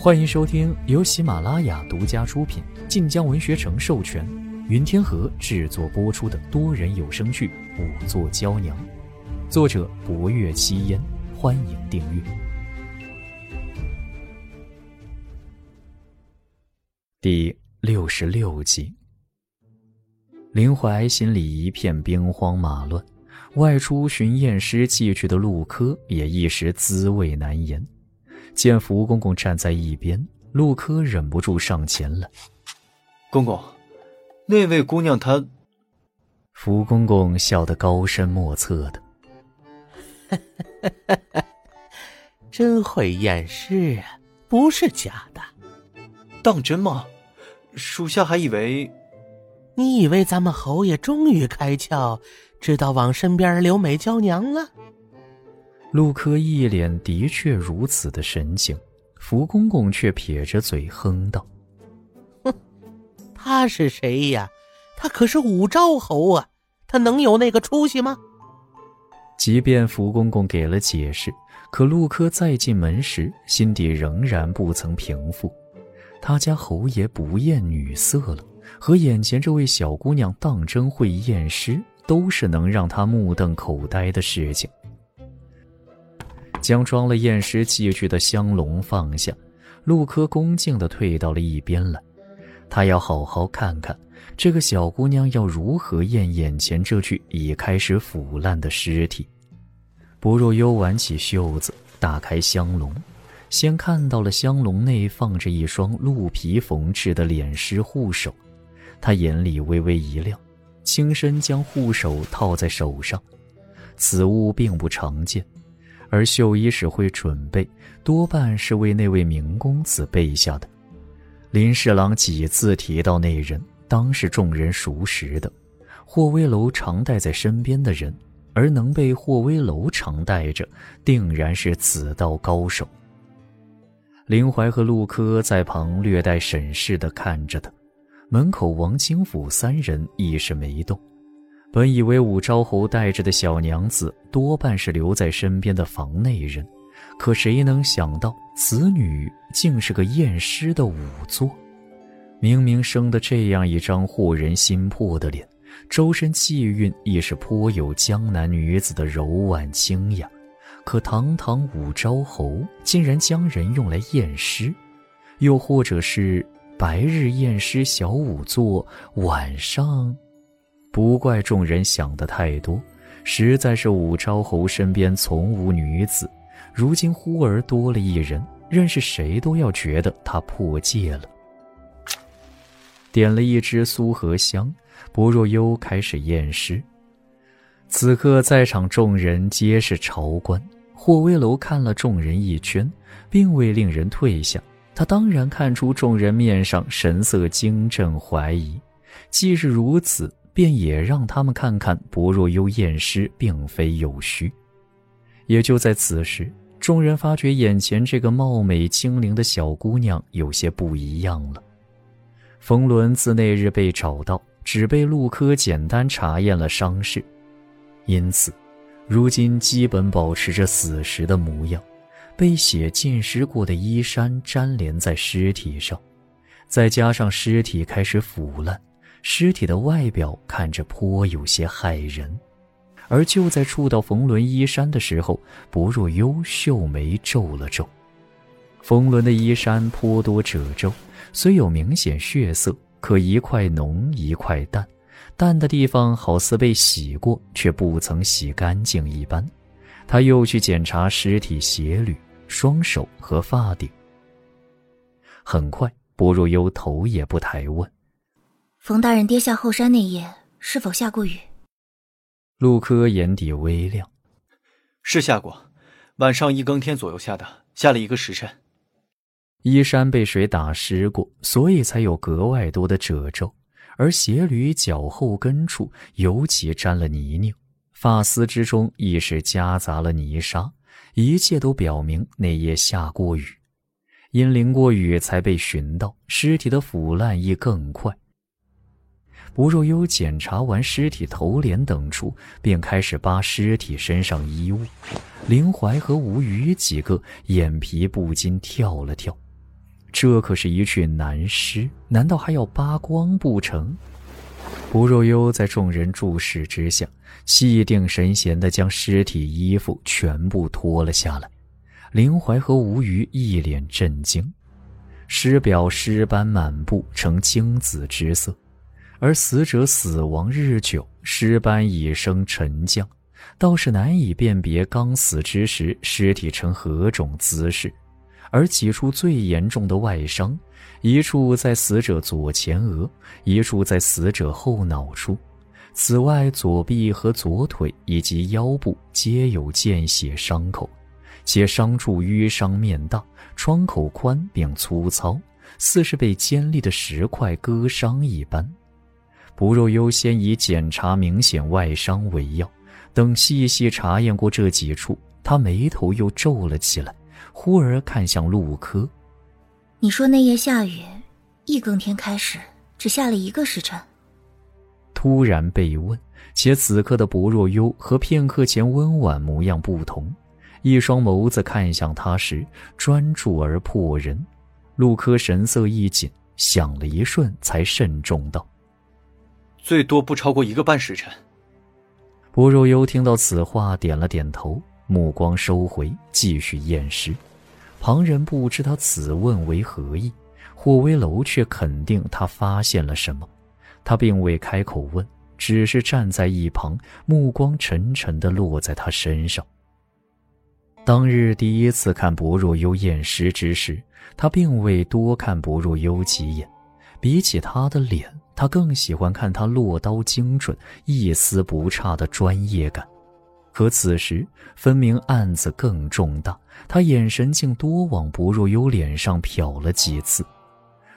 欢迎收听由喜马拉雅独家出品、晋江文学城授权、云天河制作播出的多人有声剧《五座娇娘》，作者：博月七烟。欢迎订阅。第六十六集，林怀心里一片兵荒马乱，外出寻验尸寄去的陆柯也一时滋味难言。见福公公站在一边，陆柯忍不住上前了：“公公，那位姑娘她……”福公公笑得高深莫测的。真会掩饰啊，不是假的。当真吗？属下还以为……你以为咱们侯爷终于开窍，知道往身边留美娇娘了？陆柯一脸的确如此的神情，福公公却撇着嘴哼道：“哼，他是谁呀？他可是武昭侯啊，他能有那个出息吗？”即便福公公给了解释，可陆柯再进门时，心底仍然不曾平复。他家侯爷不厌女色了，和眼前这位小姑娘当真会验尸，都是能让他目瞪口呆的事情。将装了验尸器具的香笼放下，陆柯恭敬地退到了一边来。他要好好看看。这个小姑娘要如何验眼前这具已开始腐烂的尸体？薄若幽挽起袖子，打开香笼，先看到了香笼内放着一双鹿皮缝制的脸尸护手。他眼里微微一亮，轻身将护手套在手上。此物并不常见，而绣衣使会准备，多半是为那位明公子备下的。林侍郎几次提到那人。当是众人熟识的，霍威楼常带在身边的人，而能被霍威楼常带着，定然是此道高手。林怀和陆柯在旁略带审视的看着他，门口王清府三人亦是没动。本以为武昭侯带着的小娘子多半是留在身边的房内人，可谁能想到此女竟是个验尸的仵作。明明生的这样一张惑人心魄的脸，周身气韵亦是颇有江南女子的柔婉清雅，可堂堂武昭侯竟然将人用来验尸，又或者是白日验尸小仵作，晚上……不怪众人想的太多，实在是武昭侯身边从无女子，如今忽而多了一人，认识谁都要觉得他破戒了。点了一支苏合香，薄若幽开始验尸。此刻在场众人皆是朝官，霍威楼看了众人一圈，并未令人退下。他当然看出众人面上神色惊震怀疑，既是如此，便也让他们看看薄若幽验尸并非有虚。也就在此时，众人发觉眼前这个貌美清灵的小姑娘有些不一样了。冯仑自那日被找到，只被陆柯简单查验了伤势，因此，如今基本保持着死时的模样。被血浸湿过的衣衫粘连在尸体上，再加上尸体开始腐烂，尸体的外表看着颇有些骇人。而就在触到冯仑衣衫的时候，薄若幽秀眉皱了皱。冯仑的衣衫颇多褶皱。虽有明显血色，可一块浓一块淡，淡的地方好似被洗过，却不曾洗干净一般。他又去检查尸体鞋履、双手和发顶。很快，薄若幽头也不抬问：“冯大人跌下后山那夜，是否下过雨？”陆柯眼底微亮：“是下过，晚上一更天左右下的，下了一个时辰。”衣衫被水打湿过，所以才有格外多的褶皱，而鞋履脚后跟处尤其沾了泥泞，发丝之中亦是夹杂了泥沙，一切都表明那夜下过雨。因淋过雨才被寻到，尸体的腐烂亦更快。吴若幽检查完尸体头脸等处，便开始扒尸体身上衣物。林怀和吴虞几个眼皮不禁跳了跳。这可是一具男尸，难道还要扒光不成？吴若幽在众人注视之下，气定神闲地将尸体衣服全部脱了下来。林怀和吴瑜一脸震惊，尸表尸斑满布，呈青紫之色，而死者死亡日久，尸斑已生沉降，倒是难以辨别刚死之时尸体呈何种姿势。而几处最严重的外伤，一处在死者左前额，一处在死者后脑处，此外左臂和左腿以及腰部皆有见血伤口。且伤处淤伤面大，创口宽并粗糙，似是被尖利的石块割伤一般。不若优先以检查明显外伤为要。等细细查验过这几处，他眉头又皱了起来，忽而看向陆柯：“你说那夜下雨，一更天开始只下了一个时辰。”突然被问，且此刻的薄若幽和片刻前温婉模样不同。一双眸子看向他时，专注而破人。陆柯神色一紧，想了一瞬，才慎重道：“最多不超过一个半时辰。”薄若幽听到此话，点了点头，目光收回，继续验尸。旁人不知他此问为何意，霍威楼却肯定他发现了什么。他并未开口问，只是站在一旁，目光沉沉地落在他身上。当日第一次看薄若幽验尸之时，他并未多看薄若幽几眼。比起他的脸，他更喜欢看他落刀精准、一丝不差的专业感。可此时分明案子更重大，他眼神竟多往薄若幽脸上瞟了几次。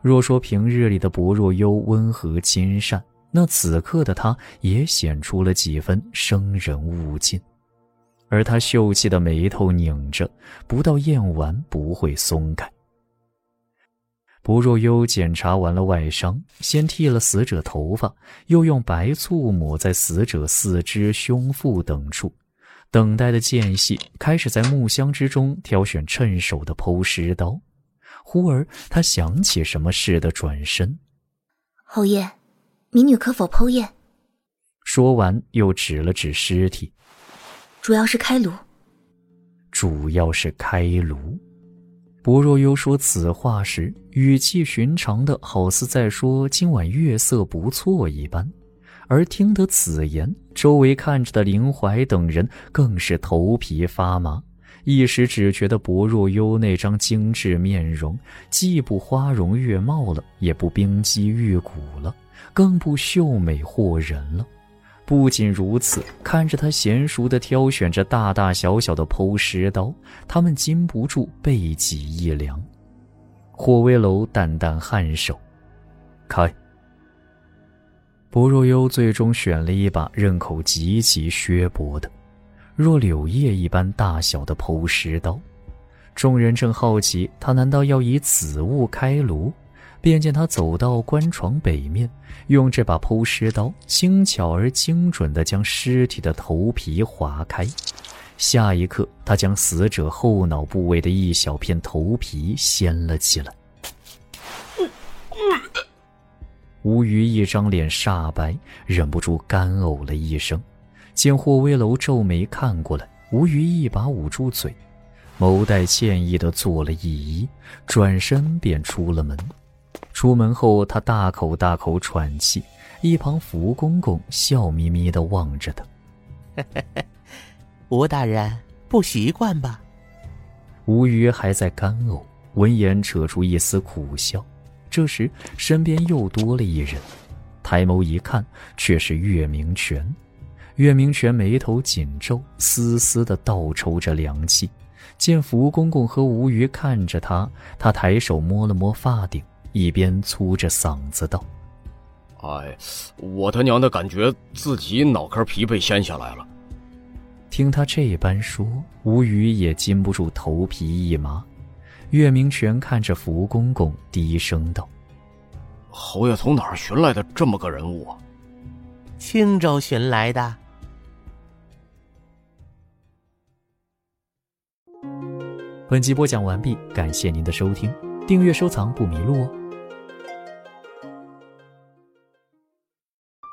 若说平日里的薄若幽温和亲善，那此刻的他也显出了几分生人勿近。而他秀气的眉头拧着，不到验完不会松开。不若幽检查完了外伤，先剃了死者头发，又用白醋抹在死者四肢、胸腹等处，等待的间隙，开始在木箱之中挑选趁手的剖尸刀。忽而他想起什么似的，转身：“侯爷，民女可否剖验？”说完，又指了指尸体。主要是开颅，主要是开颅。薄若幽说此话时，语气寻常的，好似在说今晚月色不错一般。而听得此言，周围看着的林怀等人更是头皮发麻，一时只觉得薄若幽那张精致面容，既不花容月貌了，也不冰肌玉骨了，更不秀美惑人了。不仅如此，看着他娴熟地挑选着大大小小的剖尸刀，他们禁不住背脊一凉。霍威楼淡淡颔首，开。薄若幽最终选了一把刃口极其削薄的，若柳叶一般大小的剖尸刀。众人正好奇，他难道要以此物开颅？便见他走到棺床北面，用这把剖尸刀轻巧而精准地将尸体的头皮划开。下一刻，他将死者后脑部位的一小片头皮掀了起来。吴瑜一张脸煞白，忍不住干呕了一声。见霍威楼皱眉看过来，吴瑜一把捂住嘴，眸带歉意地做了一揖，转身便出了门。出门后，他大口大口喘气，一旁福公公笑眯眯的望着他。吴大人不习惯吧？吴瑜还在干呕，闻言扯出一丝苦笑。这时，身边又多了一人，抬眸一看，却是岳明泉。岳明泉眉头紧皱，丝丝的倒抽着凉气。见福公公和吴瑜看着他，他抬手摸了摸发顶。一边粗着嗓子道：“哎，我他娘的感觉自己脑壳皮被掀下来了。”听他这般说，吴宇也禁不住头皮一麻。岳明泉看着福公公，低声道：“侯爷从哪儿寻来的这么个人物啊？”“青州寻来的。”本集播讲完毕，感谢您的收听。订阅收藏不迷路哦。